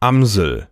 Amsel.